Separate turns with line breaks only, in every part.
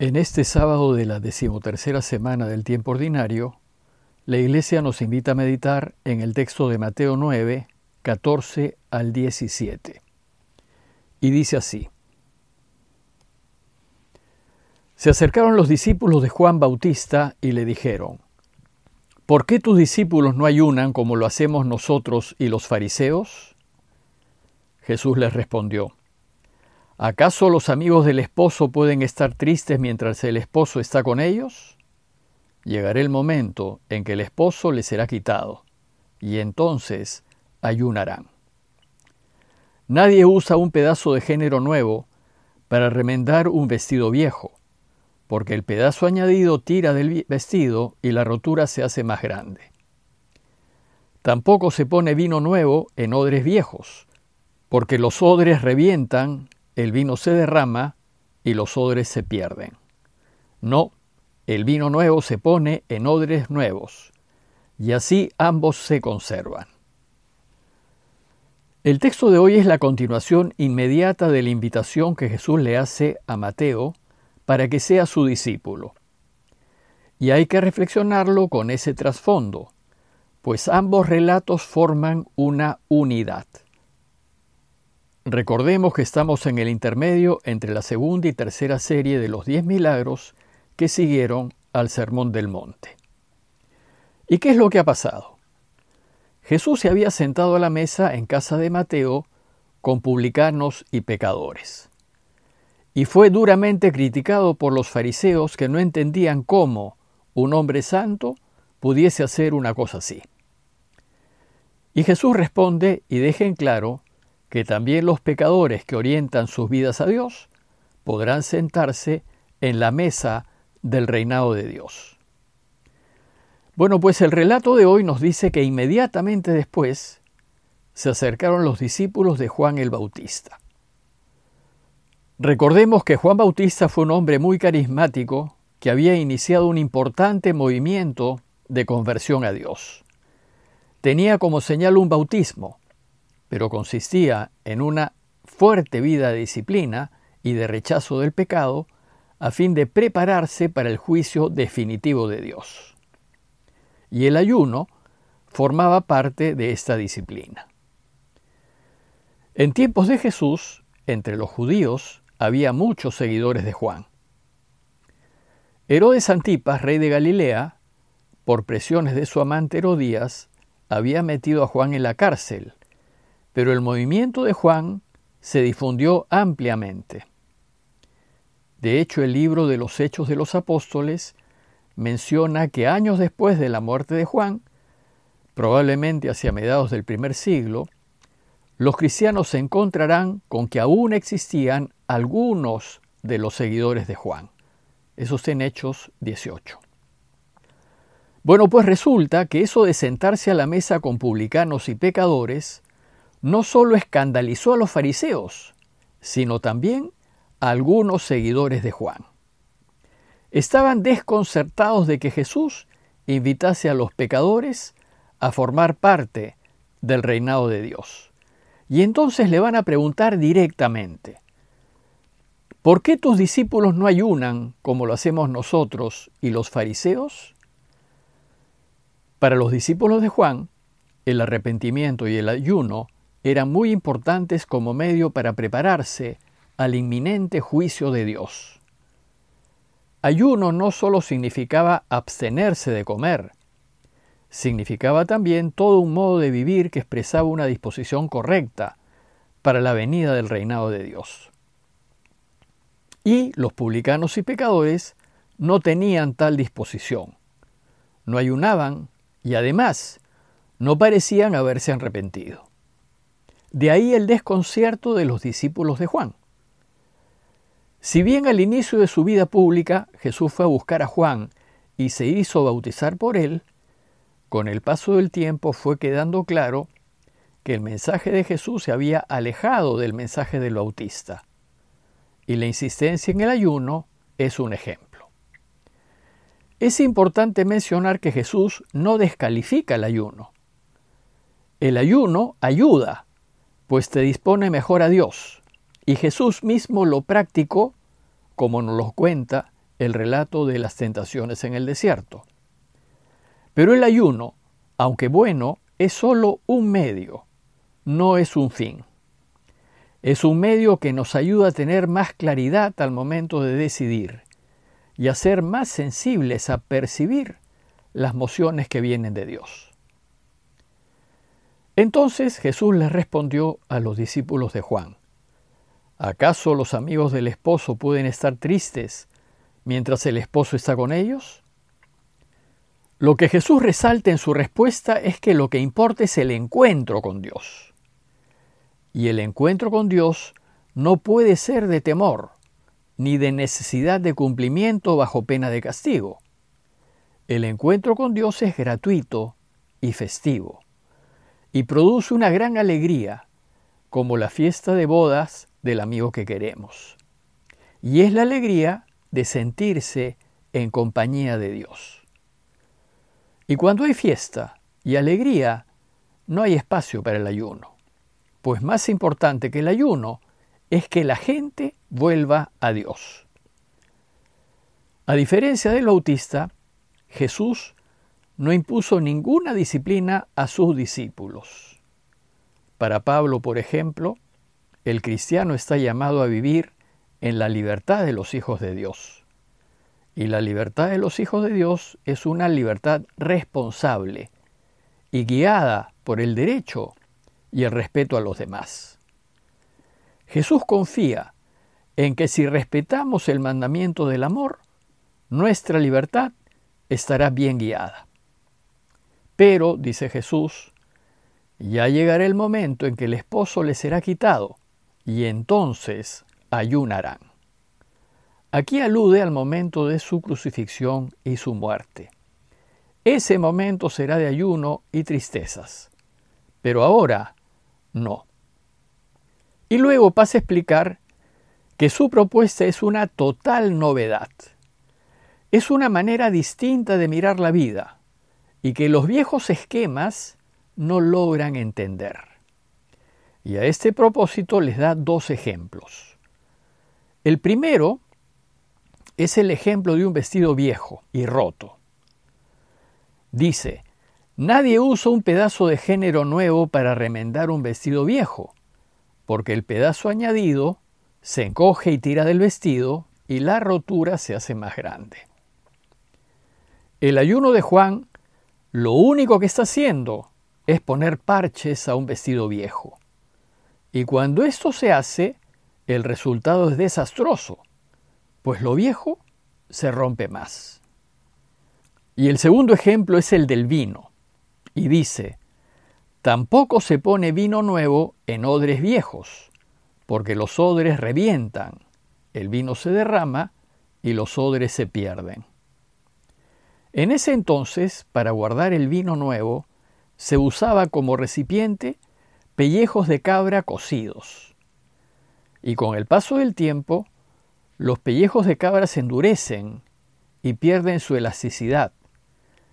En este sábado de la decimotercera semana del tiempo ordinario, la Iglesia nos invita a meditar en el texto de Mateo 9, 14 al 17. Y dice así. Se acercaron los discípulos de Juan Bautista y le dijeron, ¿Por qué tus discípulos no ayunan como lo hacemos nosotros y los fariseos? Jesús les respondió, ¿Acaso los amigos del esposo pueden estar tristes mientras el esposo está con ellos? Llegará el momento en que el esposo les será quitado, y entonces ayunarán. Nadie usa un pedazo de género nuevo para remendar un vestido viejo, porque el pedazo añadido tira del vestido y la rotura se hace más grande. Tampoco se pone vino nuevo en odres viejos, porque los odres revientan el vino se derrama y los odres se pierden. No, el vino nuevo se pone en odres nuevos, y así ambos se conservan. El texto de hoy es la continuación inmediata de la invitación que Jesús le hace a Mateo para que sea su discípulo. Y hay que reflexionarlo con ese trasfondo, pues ambos relatos forman una unidad. Recordemos que estamos en el intermedio entre la segunda y tercera serie de los diez milagros que siguieron al Sermón del Monte. ¿Y qué es lo que ha pasado? Jesús se había sentado a la mesa en casa de Mateo con publicanos y pecadores. Y fue duramente criticado por los fariseos que no entendían cómo un hombre santo pudiese hacer una cosa así. Y Jesús responde y deja en claro que también los pecadores que orientan sus vidas a Dios podrán sentarse en la mesa del reinado de Dios. Bueno, pues el relato de hoy nos dice que inmediatamente después se acercaron los discípulos de Juan el Bautista. Recordemos que Juan Bautista fue un hombre muy carismático que había iniciado un importante movimiento de conversión a Dios. Tenía como señal un bautismo, pero consistía en una fuerte vida de disciplina y de rechazo del pecado a fin de prepararse para el juicio definitivo de Dios. Y el ayuno formaba parte de esta disciplina. En tiempos de Jesús, entre los judíos, había muchos seguidores de Juan. Herodes Antipas, rey de Galilea, por presiones de su amante Herodías, había metido a Juan en la cárcel pero el movimiento de Juan se difundió ampliamente. De hecho, el libro de los Hechos de los Apóstoles menciona que años después de la muerte de Juan, probablemente hacia mediados del primer siglo, los cristianos se encontrarán con que aún existían algunos de los seguidores de Juan. Eso está en Hechos 18. Bueno, pues resulta que eso de sentarse a la mesa con publicanos y pecadores no solo escandalizó a los fariseos, sino también a algunos seguidores de Juan. Estaban desconcertados de que Jesús invitase a los pecadores a formar parte del reinado de Dios. Y entonces le van a preguntar directamente, ¿por qué tus discípulos no ayunan como lo hacemos nosotros y los fariseos? Para los discípulos de Juan, el arrepentimiento y el ayuno eran muy importantes como medio para prepararse al inminente juicio de Dios. Ayuno no solo significaba abstenerse de comer, significaba también todo un modo de vivir que expresaba una disposición correcta para la venida del reinado de Dios. Y los publicanos y pecadores no tenían tal disposición, no ayunaban y además no parecían haberse arrepentido. De ahí el desconcierto de los discípulos de Juan. Si bien al inicio de su vida pública Jesús fue a buscar a Juan y se hizo bautizar por él, con el paso del tiempo fue quedando claro que el mensaje de Jesús se había alejado del mensaje del bautista. Y la insistencia en el ayuno es un ejemplo. Es importante mencionar que Jesús no descalifica el ayuno. El ayuno ayuda, pues te dispone mejor a Dios. Y Jesús mismo lo practicó, como nos lo cuenta el relato de las tentaciones en el desierto. Pero el ayuno, aunque bueno, es solo un medio, no es un fin. Es un medio que nos ayuda a tener más claridad al momento de decidir y a ser más sensibles a percibir las mociones que vienen de Dios. Entonces Jesús les respondió a los discípulos de Juan, ¿acaso los amigos del esposo pueden estar tristes mientras el esposo está con ellos? Lo que Jesús resalta en su respuesta es que lo que importa es el encuentro con Dios. Y el encuentro con Dios no puede ser de temor, ni de necesidad de cumplimiento bajo pena de castigo. El encuentro con Dios es gratuito y festivo, y produce una gran alegría, como la fiesta de bodas del amigo que queremos. Y es la alegría de sentirse en compañía de Dios. Y cuando hay fiesta y alegría, no hay espacio para el ayuno, pues más importante que el ayuno es que la gente vuelva a Dios. A diferencia del autista, Jesús no impuso ninguna disciplina a sus discípulos. Para Pablo, por ejemplo, el cristiano está llamado a vivir en la libertad de los hijos de Dios. Y la libertad de los hijos de Dios es una libertad responsable y guiada por el derecho y el respeto a los demás. Jesús confía en que si respetamos el mandamiento del amor, nuestra libertad estará bien guiada. Pero, dice Jesús, ya llegará el momento en que el esposo le será quitado, y entonces ayunarán. Aquí alude al momento de su crucifixión y su muerte. Ese momento será de ayuno y tristezas, pero ahora no. Y luego pasa a explicar que su propuesta es una total novedad. Es una manera distinta de mirar la vida y que los viejos esquemas no logran entender. Y a este propósito les da dos ejemplos. El primero es el ejemplo de un vestido viejo y roto. Dice, nadie usa un pedazo de género nuevo para remendar un vestido viejo, porque el pedazo añadido se encoge y tira del vestido y la rotura se hace más grande. El ayuno de Juan lo único que está haciendo es poner parches a un vestido viejo. Y cuando esto se hace, el resultado es desastroso, pues lo viejo se rompe más. Y el segundo ejemplo es el del vino, y dice, tampoco se pone vino nuevo en odres viejos, porque los odres revientan, el vino se derrama y los odres se pierden. En ese entonces, para guardar el vino nuevo, se usaba como recipiente pellejos de cabra cocidos y con el paso del tiempo, los pellejos de cabra se endurecen y pierden su elasticidad,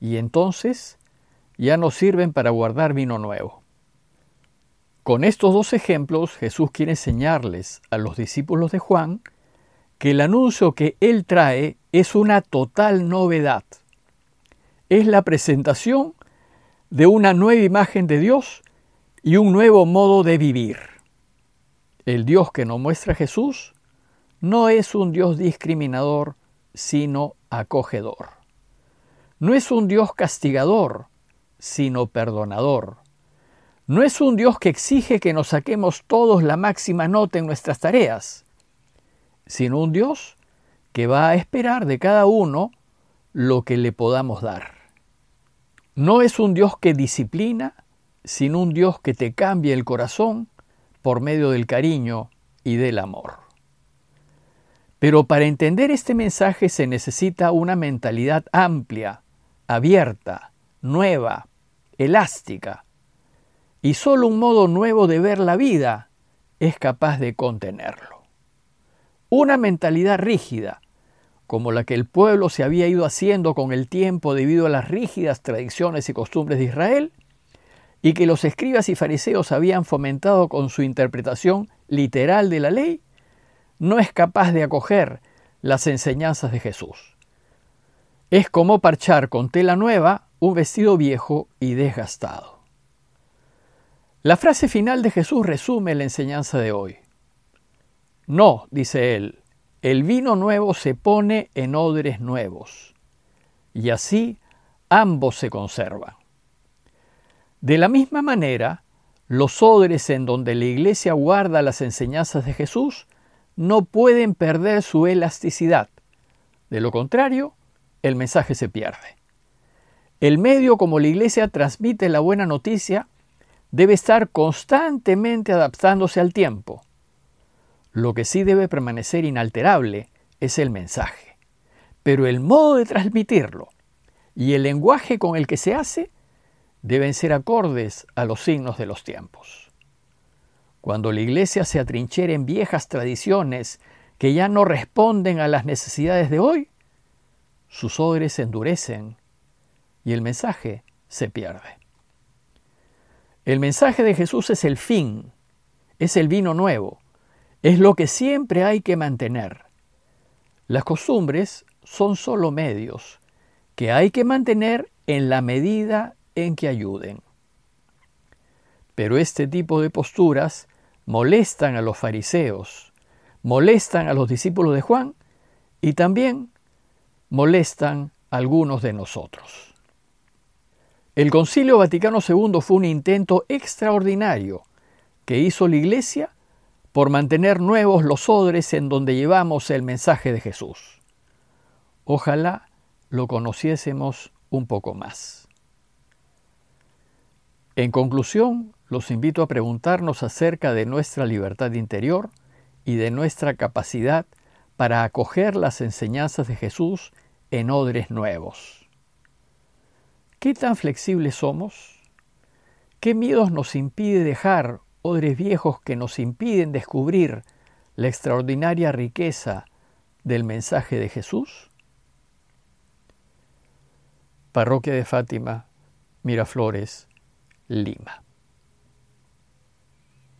y entonces ya no sirven para guardar vino nuevo. Con estos dos ejemplos Jesús quiere enseñarles a los discípulos de Juan que el anuncio que Él trae es una total novedad. Es la presentación de una nueva imagen de Dios y un nuevo modo de vivir. El Dios que nos muestra Jesús no es un Dios discriminador, sino acogedor. No es un Dios castigador, sino perdonador. No es un Dios que exige que nos saquemos todos la máxima nota en nuestras tareas, sino un Dios que va a esperar de cada uno lo que le podamos dar. No es un Dios que disciplina, sino un Dios que te cambia el corazón por medio del cariño y del amor. Pero para entender este mensaje se necesita una mentalidad amplia, abierta, nueva, elástica. Y solo un modo nuevo de ver la vida es capaz de contenerlo. Una mentalidad rígida, como la que el pueblo se había ido haciendo con el tiempo debido a las rígidas tradiciones y costumbres de Israel, y que los escribas y fariseos habían fomentado con su interpretación literal de la ley, no es capaz de acoger las enseñanzas de Jesús. Es como parchar con tela nueva un vestido viejo y desgastado. La frase final de Jesús resume la enseñanza de hoy. No, dice él, el vino nuevo se pone en odres nuevos, y así ambos se conservan. De la misma manera, los odres en donde la Iglesia guarda las enseñanzas de Jesús no pueden perder su elasticidad. De lo contrario, el mensaje se pierde. El medio como la Iglesia transmite la buena noticia debe estar constantemente adaptándose al tiempo. Lo que sí debe permanecer inalterable es el mensaje, pero el modo de transmitirlo y el lenguaje con el que se hace deben ser acordes a los signos de los tiempos. Cuando la Iglesia se atrinchera en viejas tradiciones que ya no responden a las necesidades de hoy, sus odres se endurecen y el mensaje se pierde. El mensaje de Jesús es el fin, es el vino nuevo, es lo que siempre hay que mantener. Las costumbres son solo medios que hay que mantener en la medida en que ayuden. Pero este tipo de posturas molestan a los fariseos, molestan a los discípulos de Juan y también molestan a algunos de nosotros. El Concilio Vaticano II fue un intento extraordinario que hizo la Iglesia por mantener nuevos los odres en donde llevamos el mensaje de Jesús. Ojalá lo conociésemos un poco más. En conclusión, los invito a preguntarnos acerca de nuestra libertad interior y de nuestra capacidad para acoger las enseñanzas de Jesús en odres nuevos. ¿Qué tan flexibles somos? ¿Qué miedos nos impide dejar odres viejos que nos impiden descubrir la extraordinaria riqueza del mensaje de Jesús? Parroquia de Fátima, Miraflores, Lima.